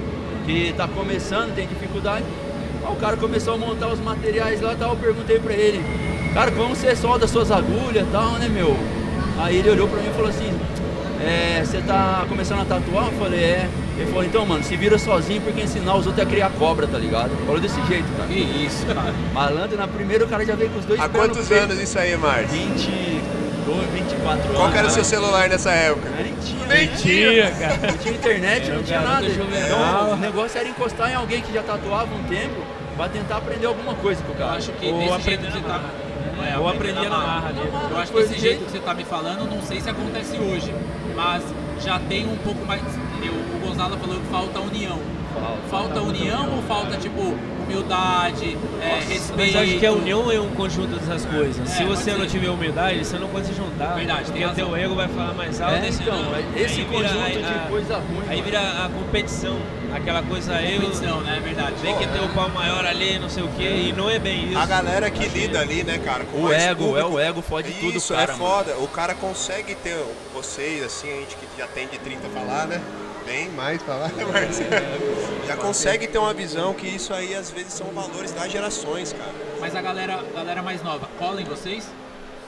Que tá começando, tem dificuldade. Aí o cara começou a montar os materiais lá e tal, eu perguntei pra ele, cara, como você solda suas agulhas e tal, né, meu? Aí ele olhou pra mim e falou assim, é, você tá começando a tatuar? Eu falei, é. Ele falou, então, mano, se vira sozinho porque ensinar os outros a criar cobra, tá ligado? Falou desse jeito, cara. Que isso, cara. Malandro, na primeira o cara já veio com os dois Há quantos anos isso aí, Márcio? 22, 24 anos. Qual que era o né? seu celular nessa época? Nem tinha, Nem né? Tinha, cara. Não tinha internet, Era não tinha nada. Então o negócio era encostar em alguém que já tatuava um tempo pra tentar aprender alguma coisa com o Eu cara. acho que Ou aprender jeito que você na tá. É, Ou aprender na marra. Eu acho que esse jeito jeito- que você tá me falando, não sei se acontece hoje, mas já tem um pouco mais. eu- o Gonzalo falou que falta união. Falta união ou falta, tipo, humildade, é, respeito? Mas acho que a união é um conjunto dessas coisas. Se É, você pode não ser. tiver humildade, você não pode se juntar. Verdade, tem Porque teu ego vai falar mais alto. É, e você então, não- é esse vira conjunto a- de a- coisa ruim. Aí mano. vira a competição, aquela coisa eu. competição, né? É verdade. Tem que ter o pau maior ali, não sei o quê, e não é bem isso. A galera que lida ali, né, cara? Com O ego, público. é o ego, fode tudo, Isso, cara. é mano. foda. O cara consegue ter, vocês, assim, a gente que já tem de 30 falar, né? Bem mais falar, né, Marcelo? Já consegue ter uma visão que isso aí, às vezes, são valores das gerações, cara. Mas a galera, galera mais nova, cola em vocês?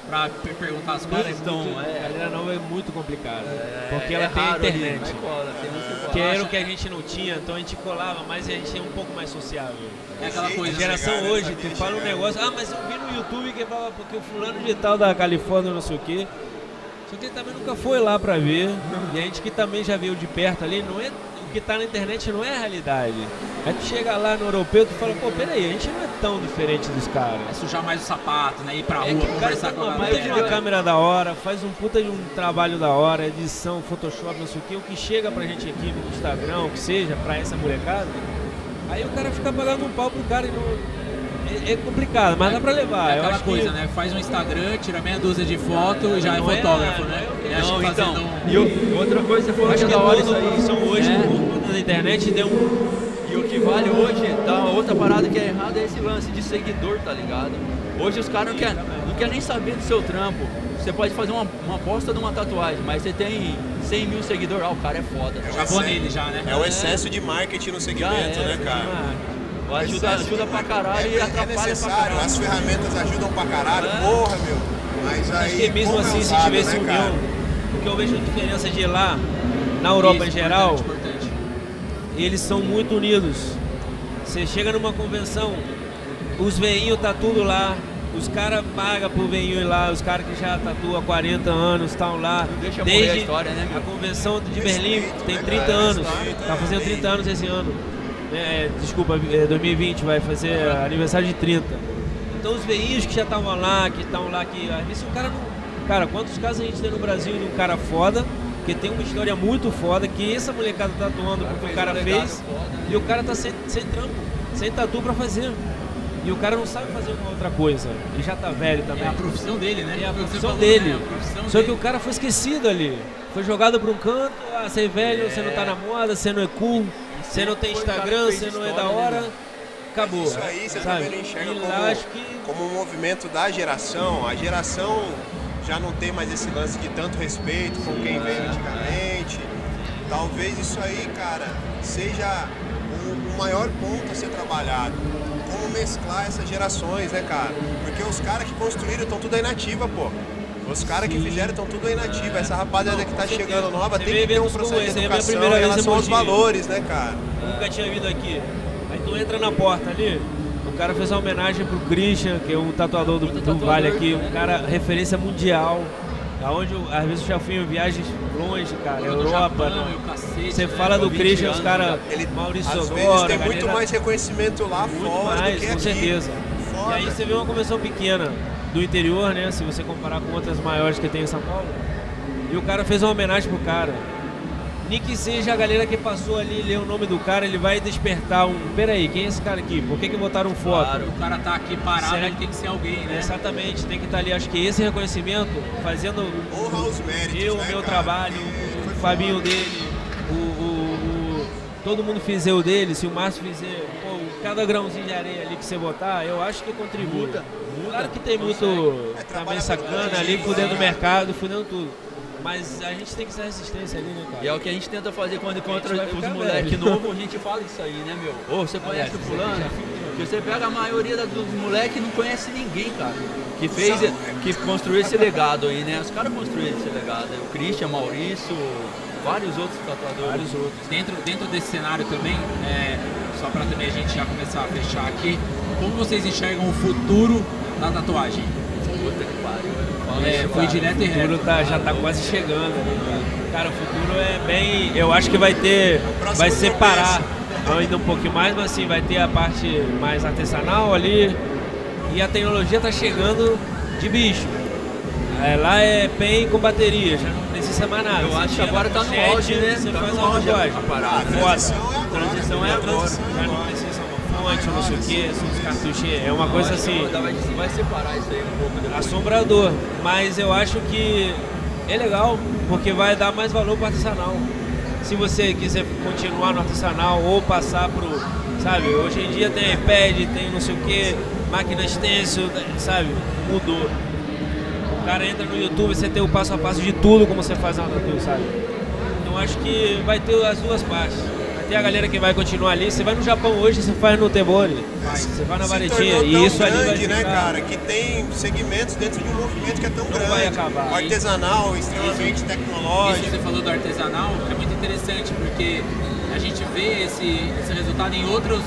Pra per- perguntar as coisas? é muito, Então, é. a galera nova é muito complicada. É, porque é ela tem ali, internet. mas cola, tem uns que era o que a gente não tinha, então a gente colava, mas a gente é um pouco mais sociável. É aquela A coisa. geração chegar, né? hoje, Sabia tu fala um chegar. negócio, ah, mas eu vi no YouTube que fala porque o fulano de tal da Califórnia, não sei o quê. Só que ele também nunca foi lá pra ver. E a gente que também já viu de perto ali, não é, o que tá na internet não é a realidade. Aí tu chega lá no europeu e fala, pô, peraí, a gente não é tão diferente dos caras. É sujar mais o sapato, né? Ir pra É rua, que o conversar com a galera. uma câmera da hora, faz um puta de um trabalho da hora, edição, Photoshop, não sei o que, o que chega pra gente aqui no Instagram, o que seja, pra essa molecada, aí o cara fica pagando um pau pro cara e não. É, é complicado, mas dá pra levar. É Eu aquela acho coisa, que- né? Faz um Instagram, tira meia dúzia de foto e já é é- fotógrafo, né? é- Não, então, um- e o- outra coisa você falou Acho que é da hora toda isso aí. hoje, É. da internet deu um. E o que vale hoje, tá, outra parada que é errada é esse lance de seguidor, tá ligado? Hoje os caras não querem não quer nem saber do seu trampo. Você pode fazer uma, uma bosta de uma tatuagem, mas você tem 100 mil seguidores, ah, o cara é foda. É o Acabou excesso- nele já, né? É o excesso de marketing no Já segmento, né, cara? Ajuda, Excesso ajuda pra caralho é, e é atrapalha pra necessário, caralho. as ferramentas ajudam pra caralho, É. porra, meu. Mas aí, Acho que mesmo é assim, se tivesse né, união, cara? porque eu vejo a diferença de lá, na Europa em Isso, geral, importante, importante. eles são muito unidos. Você chega numa convenção, os veinhos tá tudo lá, os caras pagam pro veinho ir lá, os caras que já tatuam há 40 anos estão lá. Deixa morrer a Desde história, né, a convenção de Berlim tem né, 30 cara? anos, Respeito, tá é, fazendo bem. 30 anos esse ano. É, desculpa, é 2020 vai fazer aniversário de 30. Então os veinhos que já estavam lá, que estão lá, que às vezes o cara não. Cara, quantos casos a gente tem no Brasil de um cara foda, que tem uma história muito foda, que essa molecada tá atuando porque o cara fez, né? e o cara tá sem, sem trampo, sem tatu pra fazer. E o cara não sabe fazer uma outra coisa. E já tá velho também. É a profissão dele, né? É a profissão falou, dele. né? A profissão Só que dele. o cara foi esquecido ali. Foi jogado pra um canto, ah, você é velho, você não tá na moda, você não é cool, você não tem Instagram, você não é da né, hora. Acabou. Isso aí você sabe? também não enxerga como, que como um movimento da geração. A geração já não tem mais esse lance de tanto respeito com quem veio antigamente. Talvez isso aí, cara, seja o, o maior ponto a ser trabalhado. Como mesclar essas gerações, né, cara? Porque os caras que construíram estão tudo aí nativa, pô. Os caras que fizeram estão tudo aí nativa. Essa rapaziada que tá certeza. chegando nova tem que ter um processo de é minha educação primeira em relação aos valores, né, cara? nunca tinha vindo aqui. Aí tu entra na porta ali, o cara fez uma homenagem pro Christian, que é um tatuador do, do tatuador, Vale aqui, um né? cara referência mundial. Aonde eu- às vezes eu já fui em viagens longe, cara, Europa. Japão o cacete, Você né? fala do 20 Christian, os caras, Ele, Maurício às vezes tem muito galera- mais reconhecimento lá Muito fora mais, do que com aqui. certeza. Foda. E aí você vê uma convenção pequena do interior, né? Se você comparar com outras maiores que tem em São Paulo. E o cara fez uma homenagem pro cara. Nem que seja a galera que passou ali, lê o nome do cara, ele vai despertar um. Peraí, quem é esse cara aqui? Por que, que botaram foto? Claro. O cara tá aqui parado, Será ele tem que ser alguém, né? Exatamente, tem que estar ali. Acho que esse reconhecimento, fazendo Honra os méritos, eu, né, o meu cara? trabalho, o Fabinho dele, o, o- o- todo mundo fizer o dele, se o Márcio fizer, pô, cada grãozinho de areia ali que você botar, eu acho que contribui. Muda, muda, Claro que tem muito É, também sacana ali, fudendo o mercado, fudendo tudo. Mas a gente tem que ser resistência ali, né, cara? E é o que a gente tenta fazer quando encontra os moleques novos, a gente fala isso aí, né, meu? Ô, você conhece o fulano? Você pega a maioria dos moleques e não conhece ninguém, cara. Que fez, que construiu esse legado aí, né? Os caras construíram esse legado. O Christian, Maurício, vários outros tatuadores. Vários outros. Dentro, dentro desse cenário também, é, só para também a gente já começar a fechar aqui, como vocês enxergam o futuro da tatuagem? Puta que pariu. eu falo É, foi direto e O futuro reto. tá, já tá quase chegando ali, cara. O futuro é bem. Eu acho que vai ter. Vai separar ainda um pouquinho mais, mas assim, vai ter a parte mais artesanal ali. E a tecnologia tá chegando de bicho. É, lá é PEN com bateria, já não Eu acho que agora tá no pochete, auge, né? Você Tá faz no uma auge tatuagem. a parada. A Foda. transição é agora. Transição é agora. É Já não agora. precisa fonte, não sei o que, são os cartuchos. É uma coisa assim Vai, separar isso aí um pouco depois. assombrador, mas eu acho que é legal porque vai dar mais valor para artesanal. Se você quiser continuar no artesanal ou passar pro, sabe, hoje em dia tem iPad, tem não sei o que, máquina stencil, sabe, mudou. O cara entra no YouTube, você tem o passo a passo de tudo como você faz uma tatu, sabe? Então acho que vai ter as duas partes. Vai ter a galera que vai continuar ali. Você vai no Japão hoje, você faz no Tebori, você vai na Varetinha e isso ali vai grande, né, ficar- cara, que tem segmentos dentro de um movimento que é tão Não grande. vai acabar. Artesanal, extremamente Isso tecnológico. você falou do artesanal, é muito interessante porque a gente vê esse, esse resultado em outros,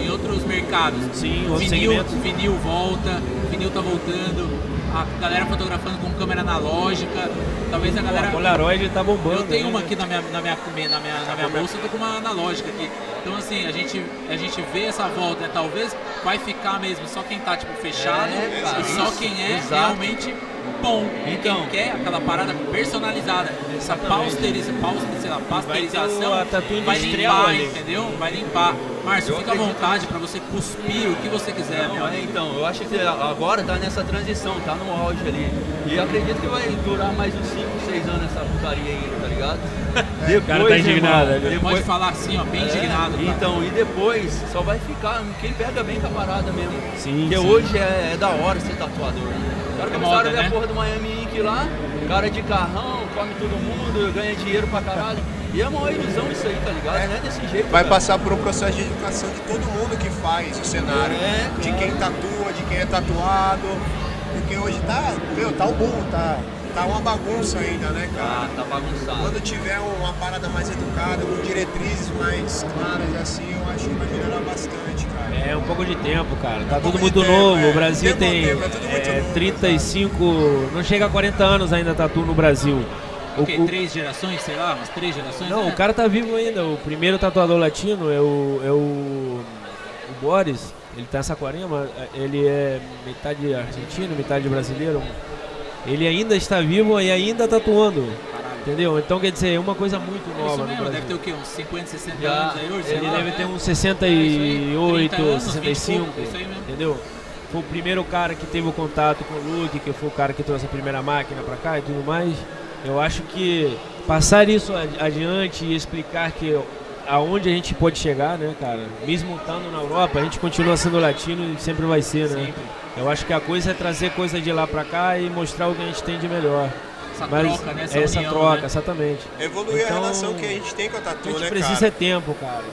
em outros mercados. Sim, outros vinil, segmentos. vinil volta, vinil tá voltando. A galera fotografando com câmera analógica, talvez a A galera. Polaroid tá bombando. Eu tenho né? uma aqui na minha, na minha, na minha, na minha bolsa, eu tô com uma analógica aqui. Então assim, a gente, a gente vê essa volta, né? Talvez vai ficar mesmo só quem tá tipo fechado É, e só quem é exato. realmente bom. Então. quem quer aquela parada personalizada, essa pausteriza, paus, sei lá, pasteurização a tatu vai industrial limpar, ali. entendeu? Vai limpar. Márcio, fica à vontade pra você cuspir o que você quiser, Não, é, então, eu acho que agora tá nessa transição, tá no auge ali. E acredito que vai durar mais uns 5, 6 anos essa putaria aí, tá ligado? O cara tá indignado, irmão, né? Pode falar assim, ó, bem É, indignado. cara. Então, e depois só vai ficar quem pega bem com a parada mesmo. Sim, Porque sim. hoje é, é da hora ser tatuador. O cara É começaram moda, a ver né? a porra do Miami Ink lá, cara de carrão, come todo mundo, ganha dinheiro pra caralho. E é uma ilusão isso aí, tá ligado? Não é desse jeito. Vai cara. passar por um processo de educação de todo mundo que faz o cenário. É, De quem tatua, de quem é tatuado. Porque hoje tá, meu, tá o boom, tá, tá uma bagunça ainda, né, Ah, cara? tá bagunçado. Quando tiver uma parada mais educada, com diretrizes mais claras assim, eu acho que vai melhorar bastante, cara. É um pouco de tempo, cara. Tá Um pouco tudo de muito tempo, novo. é. O Brasil tem tempo, é tudo muito é, novo, 35, não chega a 40 anos ainda tatu no Brasil. O quê? o- Três gerações, sei lá, umas três gerações? Não, né? o cara tá vivo ainda. O primeiro tatuador latino é o, é o, o Boris. Ele tá em Saquarema. Ele é metade argentino, metade brasileiro. Ele ainda está vivo e ainda tatuando. Entendeu? Então quer dizer, é uma coisa muito É nova mesmo, deve ter o quê? Uns 50, 60 Já, anos aí hoje? Ele lá, deve né? ter uns É isso aí, 68, 30 anos, 20 e 65, pouco, entendeu? Foi o primeiro cara que teve o contato com o Luke, que foi o cara que trouxe a primeira máquina pra cá e tudo mais. Eu acho que passar isso ad- adiante e explicar que aonde a gente pode chegar, né, cara? Mesmo estando na Europa, a gente continua sendo latino e sempre vai ser, né? Sempre. Eu acho que a coisa é trazer coisa de lá pra cá e mostrar o que a gente tem de melhor. Essa Mas troca, né? Essa, é essa união, troca, né? exatamente. Evoluir Então, a relação que a gente tem com a A tatu, gente né, precisa cara? é tempo, cara.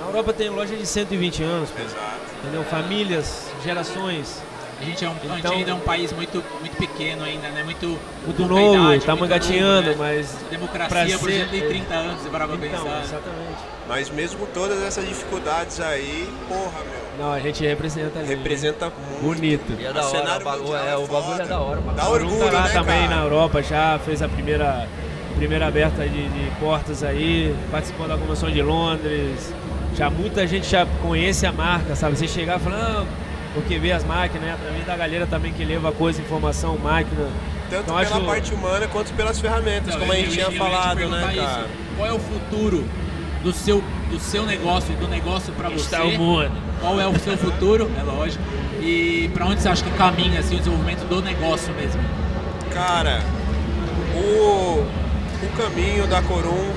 Na Europa tem loja de 120 anos, pô, Exato. entendeu? Famílias, gerações. A gente, é um, a gente Então- ainda é um país muito, muito pequeno ainda, né? Muito, Muito novo, idade, estamos muito engatinhando, novo, né? mas. Democracia, por ser- exemplo, tem 30 anos, você parar pra Então, pensar. exatamente. Mas mesmo todas essas dificuldades aí, porra, meu, Não, a gente representa ali. representa muito. Bonito. E é da hora, cenário o bagu- mundial é, o bagulho é da hora. Dá caralho. orgulho, Tá lá né, também cara? na Europa já, fez a primeira, primeira aberta de, de portas aí, participou da convenção de Londres. Já muita gente já conhece a marca, sabe? Você chegar e falar, porque vê as máquinas, né? Através da galera também que leva coisa, informação, máquina. Tanto Então, pela acho- parte humana quanto pelas ferramentas, Não, como a gente tinha falado, né, isso. cara? Qual é o futuro do seu, do seu negócio, do negócio pra você? Está o mundo. Qual é o seu futuro? É lógico. E pra onde você acha que caminha assim, o desenvolvimento do negócio mesmo? Cara, o, o caminho da Corum,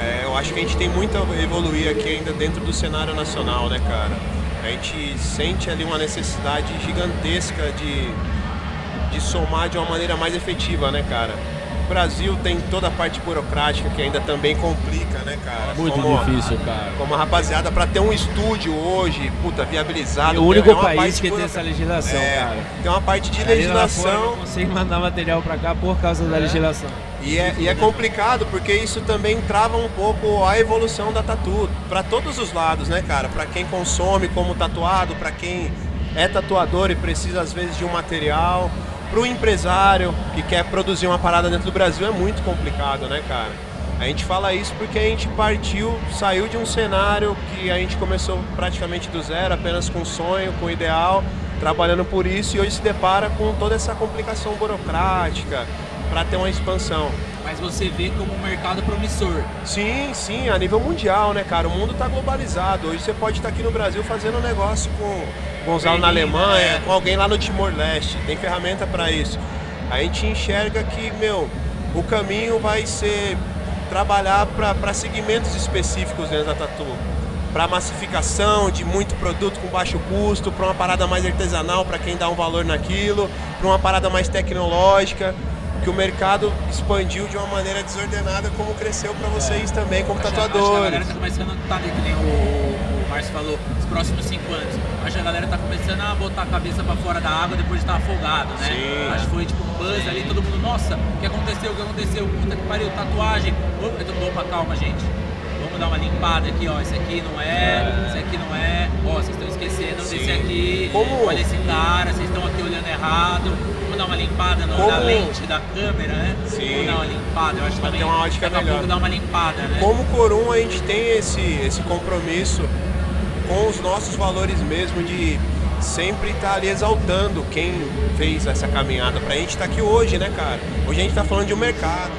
é, eu acho que a gente tem muito a evoluir aqui ainda dentro do cenário nacional, né, cara? A gente sente ali uma necessidade gigantesca de, de somar de uma maneira mais efetiva, né, cara? O Brasil tem toda a parte burocrática que ainda também complica, né, cara? Muito Como- difícil, cara. Como a rapaziada, pra ter um estúdio hoje, puta, viabilizado. É o único é país que tem essa legislação, É, cara. Tem uma parte de legislação. não consegue mandar material pra cá por causa da legislação. E é, e é complicado porque isso também trava um pouco a evolução da tatu para todos os lados, né, cara? Para quem consome como tatuado, para quem é tatuador e precisa às vezes de um material, para o empresário que quer produzir uma parada dentro do Brasil é muito complicado, né, cara? A gente fala isso porque a gente partiu, saiu de um cenário que a gente começou praticamente do zero, apenas com um sonho, com ideal, trabalhando por isso e hoje se depara com toda essa complicação burocrática para ter uma expansão. Mas você vê como um mercado promissor. Sim, sim, a nível mundial, né, cara? O mundo está globalizado. Hoje você pode estar aqui no Brasil fazendo um negócio com Gonzalo na Alemanha, com alguém lá no Timor-Leste. Tem ferramenta para isso. A gente enxerga que, meu, o caminho vai ser trabalhar para segmentos específicos dentro da tatu. Para massificação de muito produto com baixo custo, para uma parada mais artesanal para quem dá um valor naquilo, para uma parada mais tecnológica, que o mercado expandiu de uma maneira desordenada como cresceu para vocês também como Acho a- Acho a tatuadores. galera tá começando a que nem o, o Márcio falou, próximos cinco anos. Acho que a galera tá começando a botar a cabeça pra fora da água depois de estar afogado, né? Sim. Acho que foi tipo um buzz ali, todo mundo, nossa, o que aconteceu? O que aconteceu? Puta que pariu, tatuagem. Opa, calma, gente. Vamos dar uma limpada aqui, ó. Esse aqui não é, esse aqui não é. Ó, vocês estão esquecendo desse aqui. Como- Olha esse cara, vocês estão aqui olhando errado. pouco dar uma limpada no, na lente da câmera, né? Sim. Vou dar uma limpada, eu acho Pra também. ter uma ótica daqui a melhor. pouco dar uma limpada, né? Como Corum, a gente tem esse, esse compromisso com os nossos valores mesmo de sempre estar ali exaltando quem fez essa caminhada pra gente estar aqui hoje, né, cara? Hoje a gente tá falando de um mercado.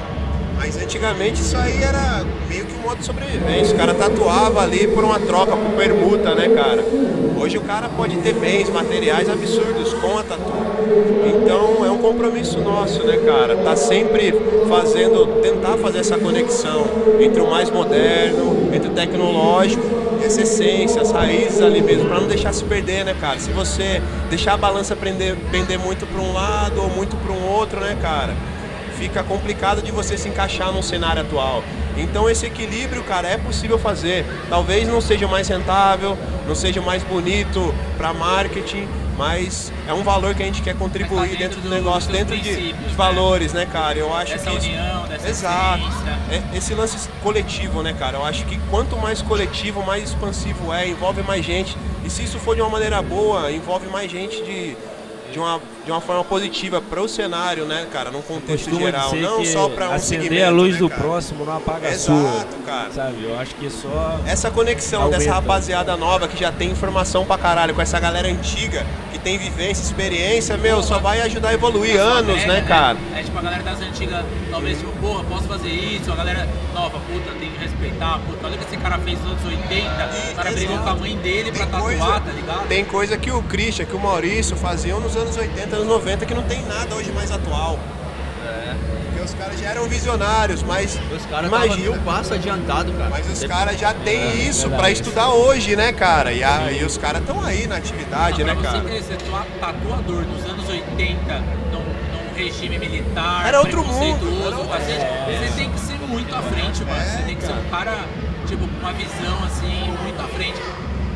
Mas antigamente isso aí era meio que um modo de sobrevivência. O cara tatuava ali por uma troca, por permuta, né, cara? Hoje o cara pode ter bens materiais absurdos com a tatu. Então é um compromisso nosso, né, cara? Tá sempre fazendo, tentar fazer essa conexão entre o mais moderno, entre o tecnológico essa essência, as raízes ali mesmo, pra não deixar se perder, né, cara? Se você deixar a balança prender, pender muito para um lado ou muito para um outro, né, cara? Fica complicado de você se encaixar num cenário atual. Então esse equilíbrio, cara, é possível fazer. Talvez não seja mais rentável, não seja mais bonito para marketing, mas é um valor que a gente quer contribuir Mas tá dentro dentro do negócio, dentro de, de né? valores, né, cara? Eu acho Dessa que isso- união, dessa Exato. É, esse lance coletivo, né, cara? Eu acho que quanto mais coletivo, mais expansivo é, envolve mais gente. E se isso for de uma maneira boa, envolve mais gente de, de, uma, de uma forma positiva para o cenário, né, cara? Num contexto Costuma geral, dizer não que só para um acender segmento, a luz né, do cara? próximo não apaga a Exato, sua. cara. Sabe? Eu acho que só. Essa conexão Aumenta. dessa rapaziada nova que já tem informação pra caralho com essa galera antiga que tem vivência, experiência, meu, só vai ajudar a evoluir anos, É, né, cara? É tipo a galera das antigas, talvez, tipo, porra, posso fazer isso. A galera nova, puta, tem que respeitar. Puta, olha o que esse cara fez nos anos 80. O cara brigou com a mãe dele pra Tem tatuar, coisa- tá ligado? Tem coisa que o Christian, que o Maurício faziam nos anos 80, anos 90 que não tem nada hoje mais atual. Porque os caras já eram visionários, mas Os caras imagina. mil passos adiantado, cara. Mas os caras já têm É, isso pra estudar hoje, né, cara? E, a- e os caras estão aí na atividade, Não, né, cara? você ser tua- tatuador nos anos 80, num, num regime militar, Era outro mundo, era outro- cacete, você tem que ser muito à frente, mano. É, você tem que ser um cara, tipo, com uma visão assim, muito à frente.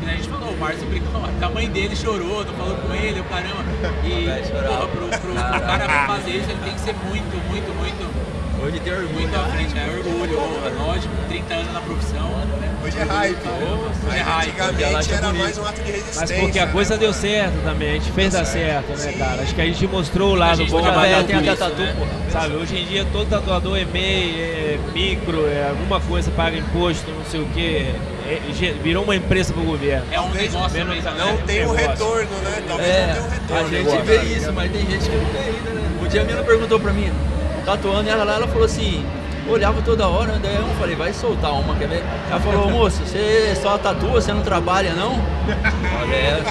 E a gente falou, o Márcio brincou, a mãe dele chorou, tô falando com ele, o caramba. E porra, pro, pro, pro cara fazer isso, ele tem que ser muito, muito, muito, Hoje tem orgulho. muito à frente. É orgulho, porra, lógico, 30 anos na profissão. né? Hoje é hype. Hoje é hype. antigamente acha era bonito. mais um ato de resistência. Mas porque a coisa né, deu certo também, a gente fez dar certo, né, Sim. cara? Acho que a gente mostrou o lado bom trabalha da tem tatu, né? porra. Sabe, hoje em dia todo tatuador é MEI, é micro, é alguma coisa, paga imposto, não sei o que, virou uma empresa pro governo. É um Talvez negócio Não né? tem um retorno, né? Talvez não É, tenha um retorno. a gente vê isso, mas tem gente que não tem ainda, né? Um dia a menina perguntou pra mim, tatuando, e ela lá, ela falou assim, olhava toda hora, daí eu falei, vai soltar uma, quer ver? Ela falou, moço, você só tatua, você não trabalha não? Falei, é,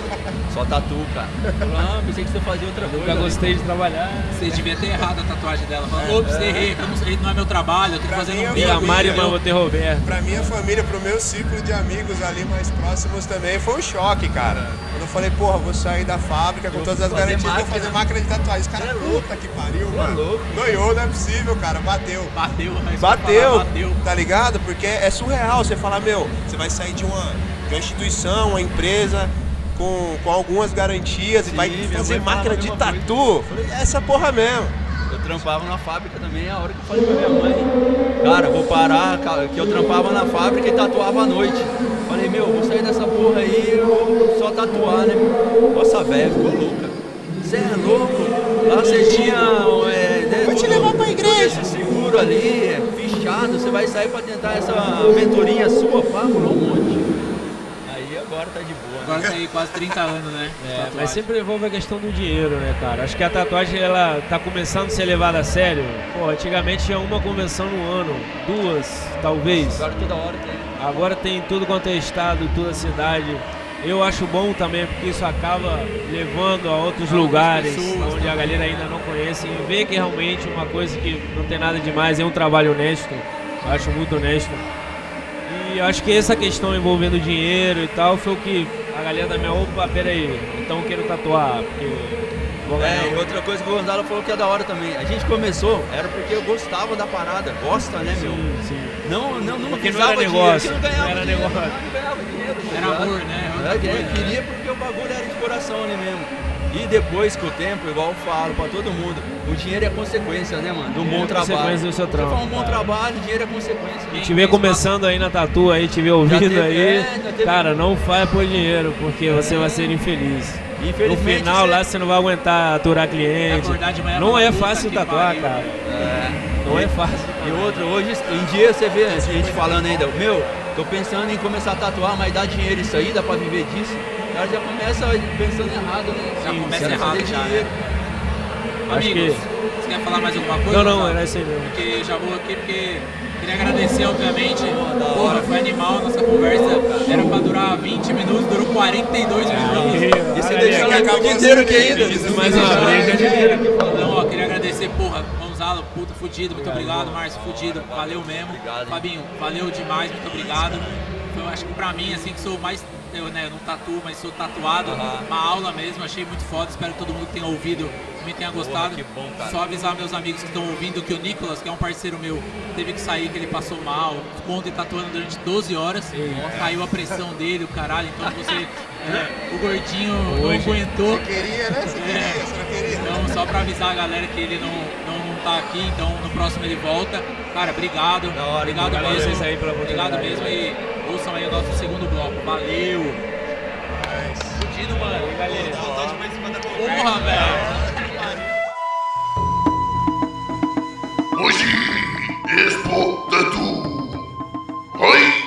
só tatu, cara. Ah, pensei que você fazia outra coisa. Nunca gostei de trabalhar. Você devia ter errado a tatuagem dela. Falou, ops, errei, que eu não é meu trabalho, eu tenho que Pra fazer mim, no eu Minha Família, Mari, mas vou ter Roberto. Pra minha família, pro meu ciclo de amigos ali mais próximos também, foi um choque, cara. Quando eu falei, porra, vou sair da fábrica com Eu todas vou as fazer garantias, vou máquina. fazer máquina de tatuagem. Os caras, puta que pariu, é mano. louco. Noiou, não é possível, cara. Bateu. Bateu, mas Bateu, falar, bateu. tá ligado? Porque é surreal você falar, meu, você vai sair de uma, de uma instituição, uma empresa com, com algumas garantias e Sim, vai minha fazer máquina de tatu. Falei, "É essa porra mesmo. Eu trampava na fábrica também, a hora que eu falei pra minha mãe, cara, vou parar, que eu trampava na fábrica e tatuava à noite. Falei, meu, vou sair dessa porra aí, eu vou só tatuar, né? Nossa, velho, ficou louca. Você é louco? Lá você tinha. É, né, Vou te levar pra igreja. Seguro ali, é, fichado, você vai sair pra tentar essa aventurinha sua, pá, falou um monte. Aí agora tá de boa, né? Agora tem quase 30 anos, né? É, mas sempre envolve a questão do dinheiro, né, cara? Acho que a tatuagem ela tá começando a ser levada a sério. Pô, antigamente tinha uma convenção no ano, duas, talvez. Agora toda hora tem. Agora tem tudo quanto é estado, toda cidade. Eu acho bom também porque isso acaba levando a outros lugares pessoas onde a galera ainda não conhece e vê que realmente uma coisa que não tem nada demais, é um trabalho honesto. Eu acho muito honesto. E eu acho que essa questão envolvendo dinheiro e tal foi o que a galera da minha opa, peraí, então eu quero tatuar, porque É, e outra coisa que o Gonzalo falou que é da hora também. A gente começou, era porque eu gostava da parada. Gosta, né, meu? Sim, sim. Não, não, não Porque não era dinheiro, negócio, porque não ganhava não era dinheiro, negócio. não ganhava dinheiro, tá Era amor, né? É, é, queria porque o bagulho era de coração ali mesmo. E depois, com o tempo, igual eu falo pra todo mundo, o dinheiro é consequência, né, mano? Do bom é trabalho. consequência do seu trampo, um bom trabalho, dinheiro é consequência. A gente vê começando aí na tatu aí, te vê ouvindo teve- aí. é, teve- Cara, não faz por dinheiro, porque você vai ser infeliz. No final você- lá você não vai aguentar aturar cliente. Acordar de manhã e Não é "Puta fácil tatuar, pariu". cara. É. Não é fácil. E outra, hoje em dia você vê a gente falando ainda, meu, tô pensando em começar a tatuar, mas dá dinheiro isso aí, dá pra viver disso. Já começa pensando errado, né? Já começa quero errado já. Acho Amigos, que- você quer falar mais alguma coisa? Não, não, era isso aí mesmo. Porque já vou aqui porque queria agradecer, obviamente. Porra, foi animal a nossa conversa. Era pra durar 20 minutos, durou 42 minutos. E você deixou o dia inteiro aqui ainda. Mais uma vez, já diria. Não, ó, queria agradecer, porra, Gonzalo, puta, fudido, muito obrigado, Márcio, fudido, valeu mesmo. Obrigado. Fabinho, valeu demais, muito obrigado. Foi, acho que pra mim, assim, que sou mais, eu, né, eu não tatuo, mas sou tatuado, Aham. uma aula mesmo, achei muito foda, espero que todo mundo que tenha ouvido também tenha gostado. que bom, cara. Só avisar meus amigos que estão ouvindo que o Nicolas, que é um parceiro meu, teve que sair, que ele passou mal, ontem tatuando durante 12 horas, caiu a pressão dele, o caralho, então você, é, o gordinho não aguentou. Queria, né? Você queria, você não queria. Então, só pra avisar a galera que ele não, não, não tá aqui, então no próximo ele volta. Cara, obrigado. Hora, obrigado mesmo. aí pela obrigado mesmo e atenção aí ao nosso segundo bloco. Valeu! Fudido, mano. Galera. Porra, velho. Hoje, Expo Tatu. Oi!